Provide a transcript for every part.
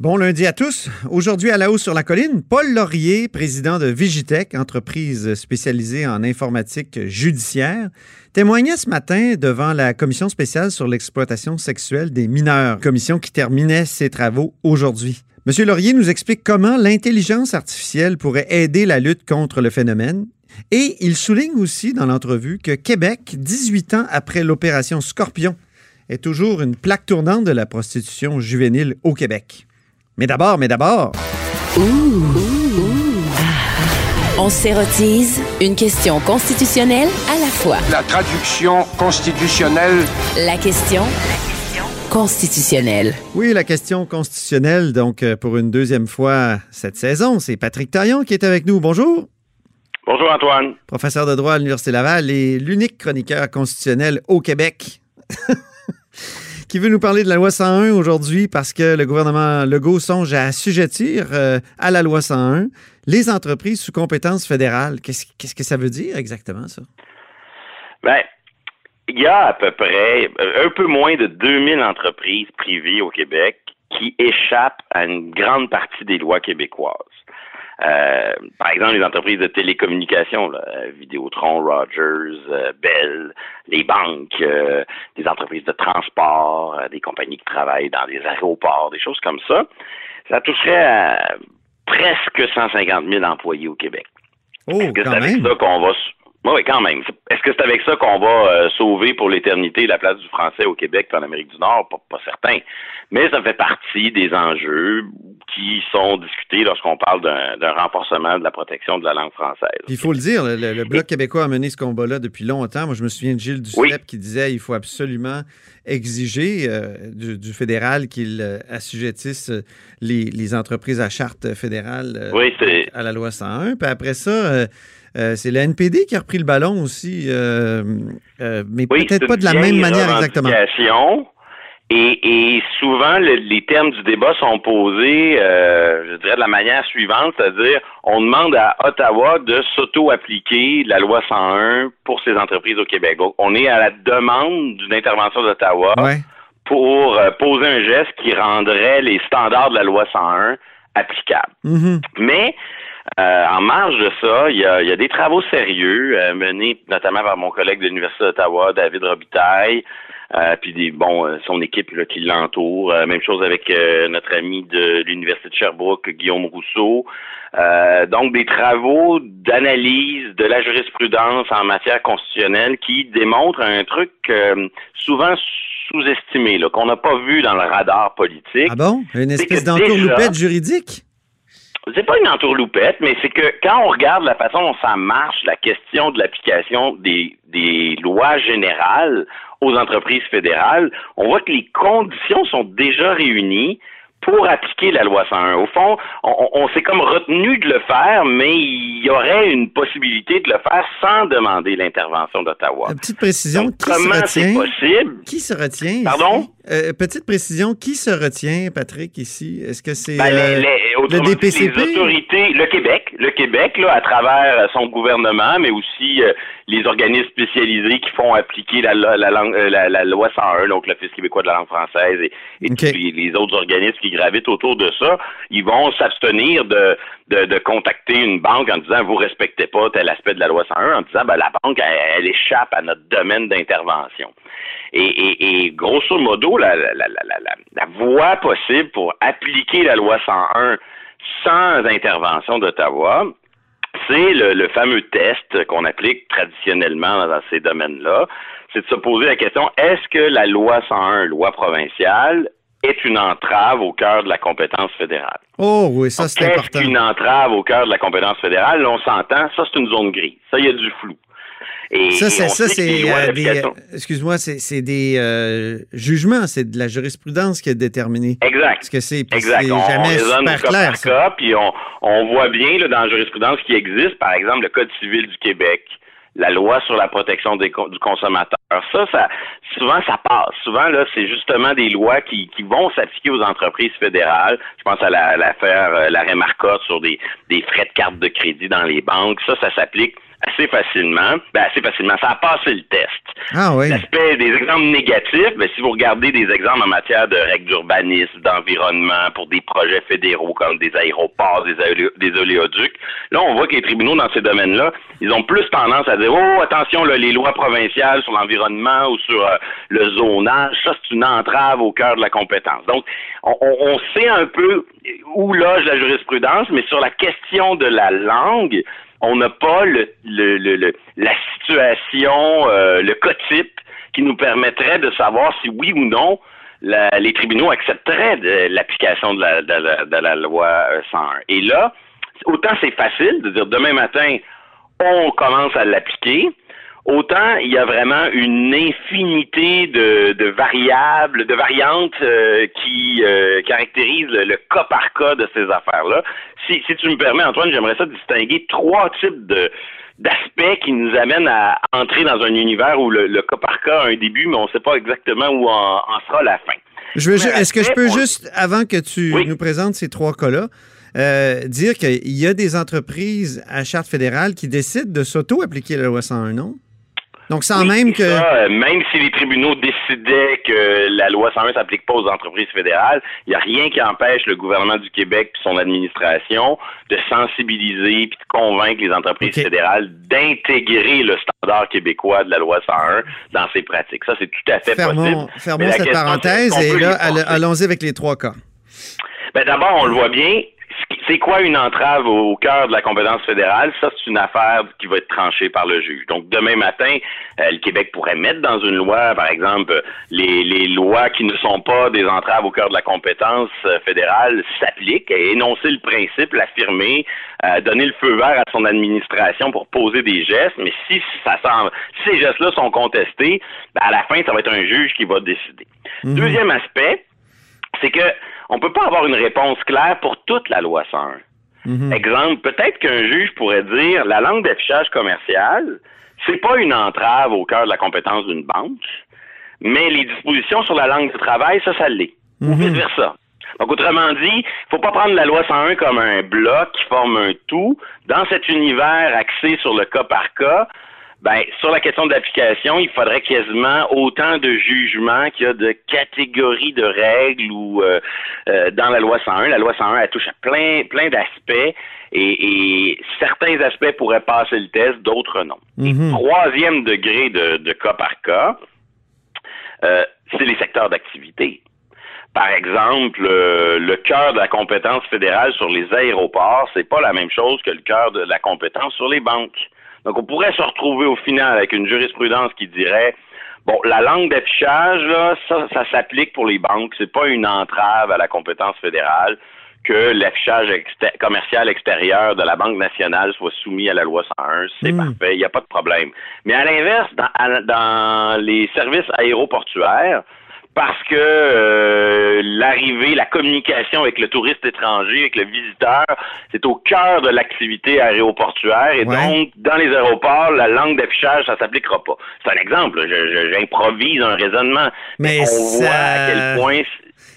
Bon lundi à tous. Aujourd'hui à la hausse sur la colline, Paul Laurier, président de Vigitech, entreprise spécialisée en informatique judiciaire, témoignait ce matin devant la commission spéciale sur l'exploitation sexuelle des mineurs, commission qui terminait ses travaux aujourd'hui. Monsieur Laurier nous explique comment l'intelligence artificielle pourrait aider la lutte contre le phénomène et il souligne aussi dans l'entrevue que Québec, 18 ans après l'opération Scorpion, est toujours une plaque tournante de la prostitution juvénile au Québec. Mais d'abord, mais d'abord. On s'érotise une question constitutionnelle à la fois. La traduction constitutionnelle. La question constitutionnelle. Oui, la question constitutionnelle, donc euh, pour une deuxième fois cette saison, c'est Patrick Taillon qui est avec nous. Bonjour. Bonjour Antoine. Professeur de droit à l'Université Laval et l'unique chroniqueur constitutionnel au Québec. qui veut nous parler de la loi 101 aujourd'hui parce que le gouvernement Legault songe à assujettir euh, à la loi 101 les entreprises sous compétence fédérale. Qu'est-ce que ça veut dire exactement, ça? Bien, il y a à peu près euh, un peu moins de 2000 entreprises privées au Québec qui échappent à une grande partie des lois québécoises. Euh, par exemple, les entreprises de télécommunications, Vidéotron, Rogers, euh, Bell, les banques, euh, des entreprises de transport, des compagnies qui travaillent dans des aéroports, des choses comme ça, ça toucherait à presque 150 000 employés au Québec. Oh, quand même. ça qu'on va oui, quand même. Est-ce que c'est avec ça qu'on va euh, sauver pour l'éternité la place du français au Québec et en Amérique du Nord? Pas, certain. Mais ça fait partie des enjeux qui sont discutés lorsqu'on parle d'un renforcement de la protection de la langue française. Il faut le dire, le, Bloc québécois a mené ce combat-là depuis longtemps. Moi, je me souviens de Gilles Duceppe qui disait qu'il faut absolument exiger euh, du, fédéral qu'il euh, assujettisse les, entreprises à charte fédérale à la loi 101. Puis après ça euh, c'est le NPD qui a repris le ballon aussi, euh, euh, mais peut-être pas de la même manière exactement. Et, souvent, les termes du débat sont posés, je dirais, de la manière suivante, c'est-à-dire, on demande à Ottawa de s'auto-appliquer la loi 101 pour ces entreprises au Québec. on est à la demande d'une intervention d'Ottawa pour poser un geste qui rendrait les standards de la loi 101 applicables. Mm-hmm. Mais euh, en marge de ça, il y a, des travaux sérieux euh, menés notamment par mon collègue de l'Université d'Ottawa, David Robitaille, euh, puis des bon son équipe là, qui l'entoure. même chose avec notre ami de l'Université de Sherbrooke, Guillaume Rousseau. donc des travaux d'analyse de la jurisprudence en matière constitutionnelle qui démontrent un truc souvent sous-estimé, qu'on n'a pas vu dans le radar politique. Ah bon? Une espèce d'entourloupette juridique? C'est pas une entourloupette, mais c'est que quand on regarde la façon dont ça marche, la question de l'application des, des lois générales aux entreprises fédérales, on voit que les conditions sont déjà réunies pour appliquer la loi 101. Au fond, on, s'est comme retenu de le faire, mais il y aurait une possibilité de le faire sans demander l'intervention d'Ottawa. Petite précision, qui se retient? possible? Qui se retient? Pardon? Euh, petite précision, qui se retient, Patrick, ici? Est-ce que c'est ben, euh, le DPCP? Les autorités, le Québec, le Québec, là, à travers son gouvernement, mais aussi euh, les organismes spécialisés qui font appliquer la, la, langue, la, la, loi 101, donc l'Office québécois de la langue française et, tous les, autres organismes qui gravitent autour de ça, ils vont s'abstenir de, de, de, contacter une banque en disant vous respectez pas tel aspect de la loi 101, en disant ben, la banque, elle, échappe à notre domaine d'intervention. Et, et, et, grosso modo, la, la, la, la, voie possible pour appliquer la loi 101 sans intervention d'Ottawa, c'est le, fameux test qu'on applique traditionnellement dans ces domaines-là. C'est de se poser la question, est-ce que la loi 101, loi provinciale, est une entrave au cœur de la compétence fédérale? Oh oui, ça c'est important. Est-ce une entrave au cœur de la compétence fédérale? Là, on s'entend, ça c'est une zone grise. Ça, il y a du flou ça, c'est ça, c'est euh, des. Euh, excuse-moi, c'est des euh, jugements, c'est de la jurisprudence qui est déterminée. Exact. Parce que c'est jamais on super clair. ça. puis on, on voit bien là, dans la jurisprudence qui existe, par exemple, le Code civil du Québec la loi sur la protection des, du consommateur. Ça, ça, souvent, ça passe. Souvent, là, c'est justement des lois qui, qui vont s'appliquer aux entreprises fédérales. Je pense à l'affaire, la, l'arrêt Marcotte sur des, des frais de carte de crédit dans les banques. Ça, ça s'applique assez facilement. Ben, assez facilement. Ça a passé le test. Ah oui. L'aspect des exemples négatifs, ben, si vous regardez des exemples en matière de règles d'urbanisme, d'environnement, pour des projets fédéraux comme des aéroports, des, des oléoducs, là, on voit que les tribunaux dans ces domaines-là, ils ont plus tendance à dire, oh, attention, là, les lois provinciales sur l'environnement ou sur euh, le zonage, ça, c'est une entrave au cœur de la compétence. Donc, on, on sait un peu où loge la jurisprudence, mais sur la question de la langue, on n'a pas le, le, la situation, euh, le cas type qui nous permettrait de savoir si oui ou non les tribunaux accepteraient l'application de la, de, la, loi 101. Euh, Et là, autant c'est facile de dire demain matin, on commence à l'appliquer, autant il y a vraiment une infinité de, variables, de variantes euh, qui euh, caractérisent le, cas par cas de ces affaires-là. Si, tu me permets, Antoine, j'aimerais ça distinguer trois types de d'aspects qui nous amènent à entrer dans un univers où le, cas par cas a un début, mais on ne sait pas exactement où en, sera la fin. Je veux, est-ce que je peux juste, avant que tu nous présentes ces trois cas-là, euh, dire qu'il y a des entreprises à charte fédérale qui décident de s'auto-appliquer la loi 101, non? Donc, sans même que. Euh, même si les tribunaux décidaient que la loi 101 s'applique pas aux entreprises fédérales, il n'y a rien qui empêche le gouvernement du Québec et son administration de sensibiliser puis de convaincre les entreprises fédérales d'intégrer le standard québécois de la loi 101 dans ses pratiques. Ça, c'est tout à fait possible. Fermons cette parenthèse et là, allons-y avec les trois cas. Ben, D'abord, on le voit bien, c'est quoi une entrave au, cœur de la compétence fédérale? Ça, c'est une affaire qui va être tranchée par le juge. Donc, demain matin, euh, le Québec pourrait mettre dans une loi, par exemple, les, lois qui ne sont pas des entraves au cœur de la compétence euh, fédérale s'appliquent, et énoncer le principe, l'affirmer, euh, donner le feu vert à son administration pour poser des gestes. Mais si ça semble, si ces gestes-là sont contestés, ben, à la fin, ça va être un juge qui va décider. Mhm. Deuxième aspect, c'est que on peut pas avoir une réponse claire pour toute la loi 101. Mhm. Exemple, peut-être qu'un juge pourrait dire la langue d'affichage commercial, c'est pas une entrave au cœur de la compétence d'une banque, mais les dispositions sur la langue du travail, ça, ça l'est. Ou mhm. vice-versa. Donc, autrement dit, il faut pas prendre la loi 101 comme un bloc qui forme un tout. Dans cet univers axé sur le cas par cas, ben, sur la question de l'application, il faudrait quasiment autant de jugements qu'il y a de catégories de règles ou euh, euh, dans la loi 101. La loi 101, elle touche à plein, plein d'aspects et, certains aspects pourraient passer le test, d'autres non. Mhm. Troisième degré de, cas par cas, euh, c'est les secteurs d'activité. Par exemple, le cœur de la compétence fédérale sur les aéroports, c'est pas la même chose que le cœur de la compétence sur les banques. Donc, on pourrait se retrouver au final avec une jurisprudence qui dirait Bon, la langue d'affichage, là, ça, ça s'applique pour les banques. C'est pas une entrave à la compétence fédérale que l'affichage commercial extérieur de la Banque nationale soit soumis à la loi 101. C'est hmm. parfait, il n'y a pas de problème. Mais à l'inverse, dans, dans les services aéroportuaires, parce que euh, l'arrivée, la communication avec le touriste étranger, avec le visiteur, c'est au cœur de l'activité aéroportuaire et donc dans les aéroports, la langue d'affichage, ça s'appliquera pas. C'est un exemple, j'improvise un raisonnement, mais, on voit à quel point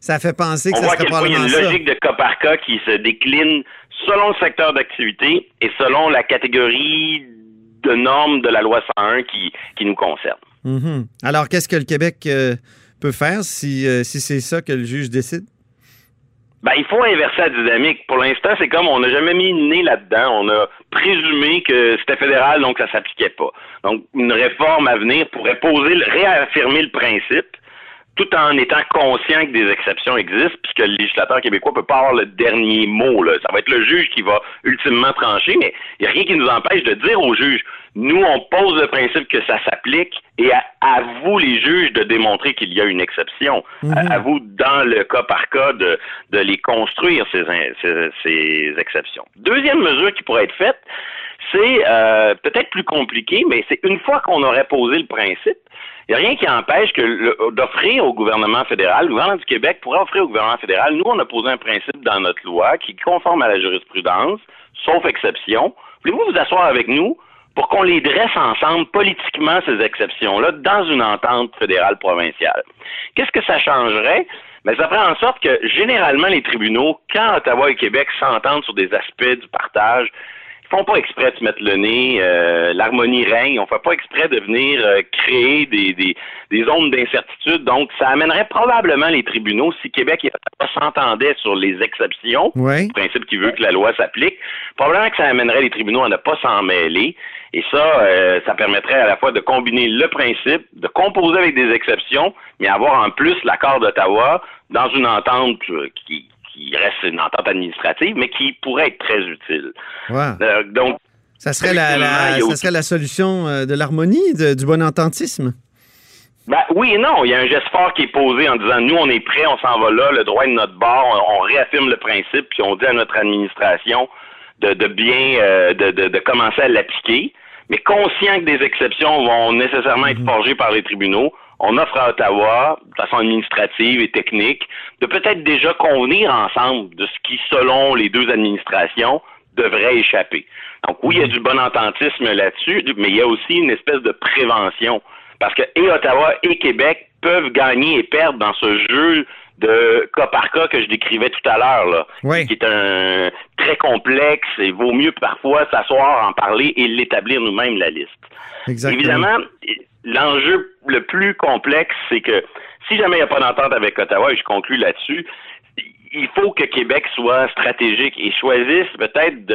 ça fait penser que on ça voit à quel point il y a une logique de cas par cas qui se décline selon le secteur d'activité et selon la catégorie de normes de la loi 101 qui, qui nous concerne. Mm-hmm. Alors, qu'est-ce que le Québec euh, peut faire si, euh, si c'est ça que le juge décide? Ben, il faut inverser la dynamique. Pour l'instant, c'est comme on n'a jamais mis une nez là-dedans. On a présumé que c'était fédéral, donc ça s'appliquait pas. Donc, une réforme à venir pourrait poser, réaffirmer le principe, tout en étant conscient que des exceptions existent, puisque le législateur québécois peut pas avoir le dernier mot. Là. Ça va être le juge qui va ultimement trancher, mais il n'y a rien qui nous empêche de dire au juge, nous, on pose le principe que ça s'applique et à, vous, les juges, de démontrer qu'il y a une exception. Mhm. à, vous, dans le cas par cas, de, de les construire, ces, ces, exceptions. Deuxième mesure qui pourrait être faite, c'est euh, peut-être plus compliqué, mais c'est une fois qu'on aurait posé le principe, il n'y a rien qui empêche que d'offrir au gouvernement fédéral, le gouvernement du Québec pourrait offrir au gouvernement fédéral, nous, on a posé un principe dans notre loi qui est conforme à la jurisprudence, sauf exception. Voulez-vous vous asseoir avec nous pour qu'on les dresse ensemble politiquement, ces exceptions-là, dans une entente fédérale provinciale? Qu'est-ce que ça changerait? Mais ben, ça ferait en sorte que généralement les tribunaux, quand Ottawa et Québec s'entendent sur des aspects du partage, font pas exprès de se mettre le nez, euh, l'harmonie règne, on fait pas exprès de venir euh, créer des, des, des zones d'incertitude. Donc, ça amènerait probablement les tribunaux, si Québec et s'entendaient sur les exceptions, Oui. principe qui veut que la loi s'applique, probablement que ça amènerait les tribunaux à ne pas s'en mêler. Et ça, euh, ça permettrait à la fois de combiner le principe, de composer avec des exceptions, mais avoir en plus l'accord d'Ottawa dans une entente euh, qui, qui reste une entente administrative, mais qui pourrait être très utile. Euh, donc, Ça serait la, ça serait la solution euh, de l'harmonie, du bon ententisme. Ben, oui et non. Il y a un geste fort qui est posé en disant nous, on est prêts, on s'en va là, le droit est de notre bord, on, on réaffirme le principe, puis on dit à notre administration de, de bien euh, de, de, de commencer à l'appliquer, mais conscient que des exceptions vont nécessairement être forgées par les tribunaux. On offre à Ottawa, de façon administrative et technique, de peut-être déjà convenir ensemble de ce qui, selon les deux administrations, devrait échapper. Donc oui, il y a du bon ententisme là-dessus, mais il y a aussi une espèce de prévention. Parce que et Ottawa et Québec peuvent gagner et perdre dans ce jeu de cas par cas que je décrivais tout à l'heure, Oui. qui est un très complexe et vaut mieux parfois s'asseoir, en parler et l'établir nous-mêmes la liste. Exactement. Évidemment, l'enjeu le plus complexe, c'est que si jamais il n'y a pas d'entente avec Ottawa, et je conclus là-dessus, il faut que Québec soit stratégique et choisisse peut-être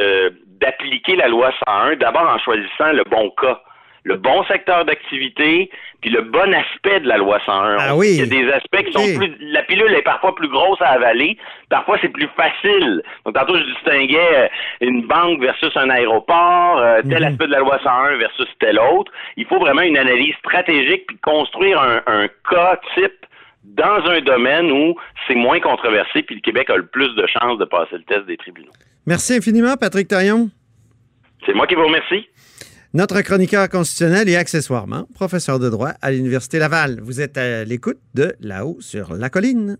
d'appliquer la loi 101, d'abord en choisissant le bon cas, le bon secteur d'activité, puis le bon aspect de la loi 101. Ah oui. qu'il y a des aspects qui sont Oui. plus... La pilule est parfois plus grosse à avaler, parfois c'est plus facile. Donc tantôt je distinguais euh, une banque versus un aéroport, euh, tel Mhm. aspect de la loi 101 versus tel autre. Il faut vraiment une analyse stratégique puis construire un, un cas type dans un domaine où c'est moins controversé puis le Québec a le plus de chances de passer le test des tribunaux. Merci infiniment, Patrick Taillon. C'est moi qui vous remercie. Notre chroniqueur constitutionnel et accessoirement professeur de droit à l'Université Laval. Vous êtes à l'écoute de Là-haut sur la colline.